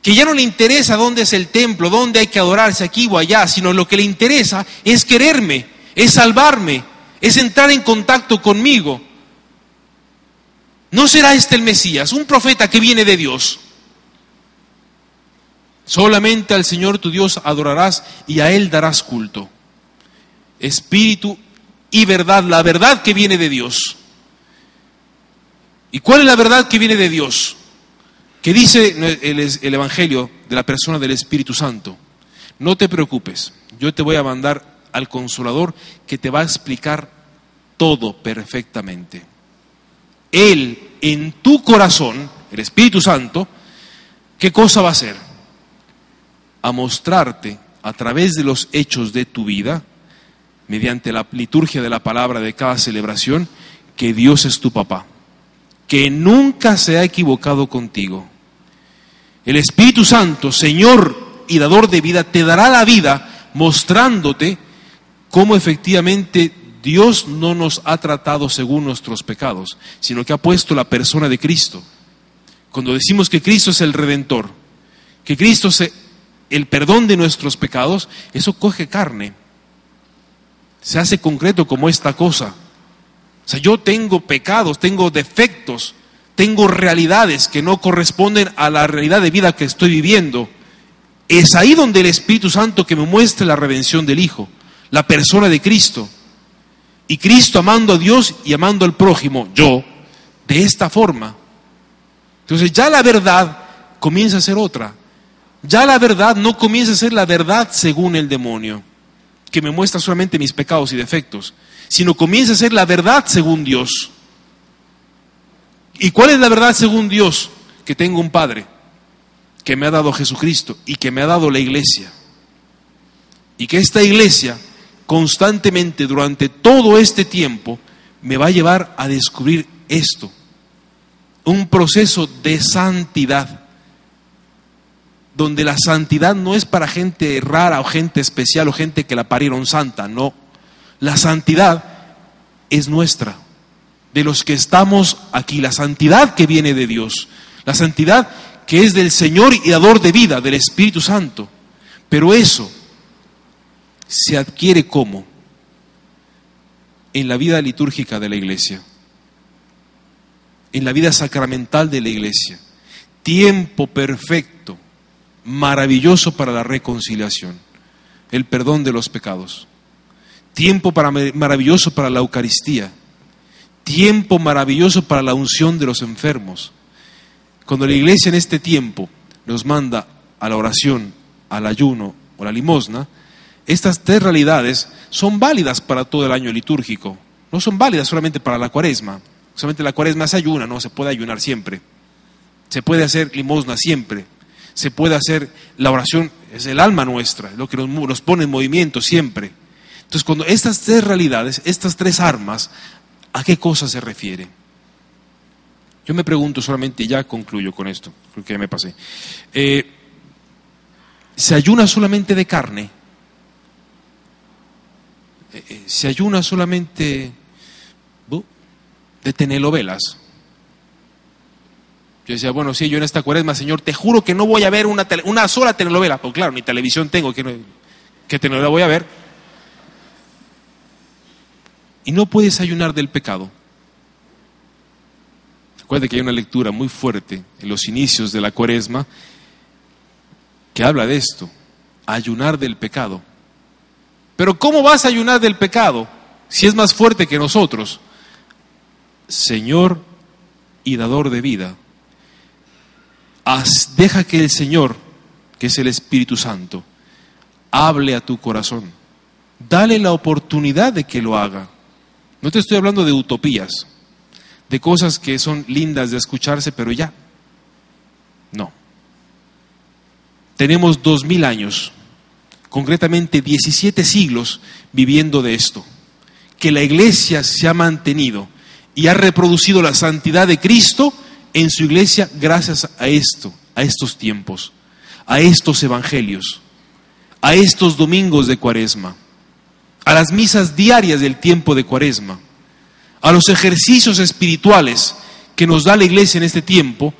Que ya no le interesa dónde es el templo, dónde hay que adorarse, aquí o allá, sino lo que le interesa es quererme, es salvarme, es entrar en contacto conmigo. ¿No será este el Mesías, un profeta que viene de Dios? Solamente al Señor tu Dios adorarás y a Él darás culto. Espíritu y verdad, la verdad que viene de Dios. ¿Y cuál es la verdad que viene de Dios? Que dice el, el Evangelio de la persona del Espíritu Santo. No te preocupes, yo te voy a mandar al consolador que te va a explicar todo perfectamente. Él en tu corazón, el Espíritu Santo, ¿qué cosa va a hacer? A mostrarte a través de los hechos de tu vida, mediante la liturgia de la palabra de cada celebración, que Dios es tu papá, que nunca se ha equivocado contigo. El Espíritu Santo, Señor y dador de vida, te dará la vida mostrándote cómo efectivamente Dios no nos ha tratado según nuestros pecados, sino que ha puesto la persona de Cristo. Cuando decimos que Cristo es el redentor, que Cristo es el perdón de nuestros pecados, eso coge carne. Se hace concreto como esta cosa. O sea, yo tengo pecados, tengo defectos, tengo realidades que no corresponden a la realidad de vida que estoy viviendo. Es ahí donde el Espíritu Santo que me muestre la redención del Hijo, la persona de Cristo. Y Cristo amando a Dios y amando al prójimo, yo, de esta forma. Entonces ya la verdad comienza a ser otra. Ya la verdad no comienza a ser la verdad según el demonio, que me muestra solamente mis pecados y defectos, sino comienza a ser la verdad según Dios. ¿Y cuál es la verdad según Dios? Que tengo un Padre que me ha dado Jesucristo y que me ha dado la iglesia. Y que esta iglesia constantemente durante todo este tiempo me va a llevar a descubrir esto. Un proceso de santidad, donde la santidad no es para gente rara o gente especial o gente que la parieron santa, no. La santidad es nuestra, de los que estamos aquí, la santidad que viene de Dios, la santidad que es del Señor y dador de vida, del Espíritu Santo. Pero eso se adquiere como en la vida litúrgica de la iglesia, en la vida sacramental de la iglesia. Tiempo perfecto, maravilloso para la reconciliación, el perdón de los pecados. Tiempo para, maravilloso para la Eucaristía. Tiempo maravilloso para la unción de los enfermos. Cuando la iglesia en este tiempo nos manda a la oración, al ayuno o la limosna, estas tres realidades son válidas para todo el año litúrgico, no son válidas solamente para la cuaresma. Solamente la cuaresma se ayuna, no se puede ayunar siempre. Se puede hacer limosna siempre. Se puede hacer la oración, es el alma nuestra, lo que nos, nos pone en movimiento siempre. Entonces, cuando estas tres realidades, estas tres armas, ¿a qué cosa se refiere? Yo me pregunto solamente, y ya concluyo con esto, porque ya me pasé. Eh, ¿Se ayuna solamente de carne? Eh, eh, ¿Se ayuna solamente de telenovelas? Yo decía, bueno, sí, yo en esta cuaresma, Señor, te juro que no voy a ver una, una sola telenovela. Pues claro, ni televisión tengo, ¿qué, ¿qué telenovela voy a ver? Y no puedes ayunar del pecado. Recuerde que hay una lectura muy fuerte en los inicios de la cuaresma que habla de esto, ayunar del pecado. Pero ¿cómo vas a ayunar del pecado si es más fuerte que nosotros? Señor y dador de vida, deja que el Señor, que es el Espíritu Santo, hable a tu corazón. Dale la oportunidad de que lo haga. No te estoy hablando de utopías, de cosas que son lindas de escucharse, pero ya. No. Tenemos dos mil años, concretamente 17 siglos, viviendo de esto. Que la iglesia se ha mantenido y ha reproducido la santidad de Cristo en su iglesia gracias a esto, a estos tiempos, a estos evangelios, a estos domingos de cuaresma, a las misas diarias del tiempo de cuaresma, a los ejercicios espirituales que nos da la iglesia en este tiempo,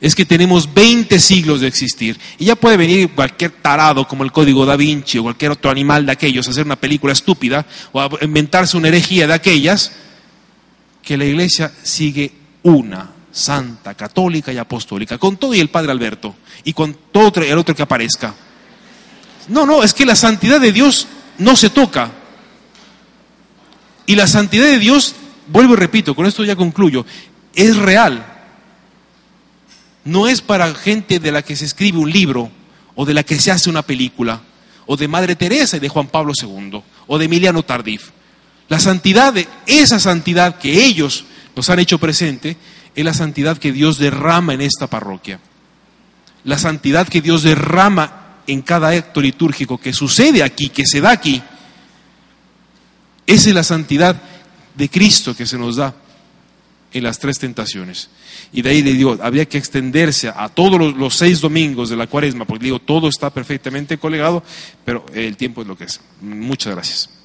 es que tenemos 20 siglos de existir. Y ya puede venir cualquier tarado como el código da Vinci o cualquier otro animal de aquellos a hacer una película estúpida o a inventarse una herejía de aquellas, que la iglesia sigue una santa, católica y apostólica, con todo y el Padre Alberto, y con todo el otro que aparezca. No, no, es que la santidad de Dios no se toca. Y la santidad de Dios, vuelvo y repito, con esto ya concluyo, es real. No es para gente de la que se escribe un libro o de la que se hace una película, o de Madre Teresa y de Juan Pablo II, o de Emiliano Tardif. La santidad, de esa santidad que ellos nos han hecho presente, es la santidad que Dios derrama en esta parroquia. La santidad que Dios derrama en cada acto litúrgico que sucede aquí, que se da aquí. Esa es la santidad de Cristo que se nos da en las tres tentaciones. Y de ahí le digo, habría que extenderse a todos los, seis domingos de la cuaresma, porque digo, todo está perfectamente colegado, pero el tiempo es lo que es. Muchas gracias.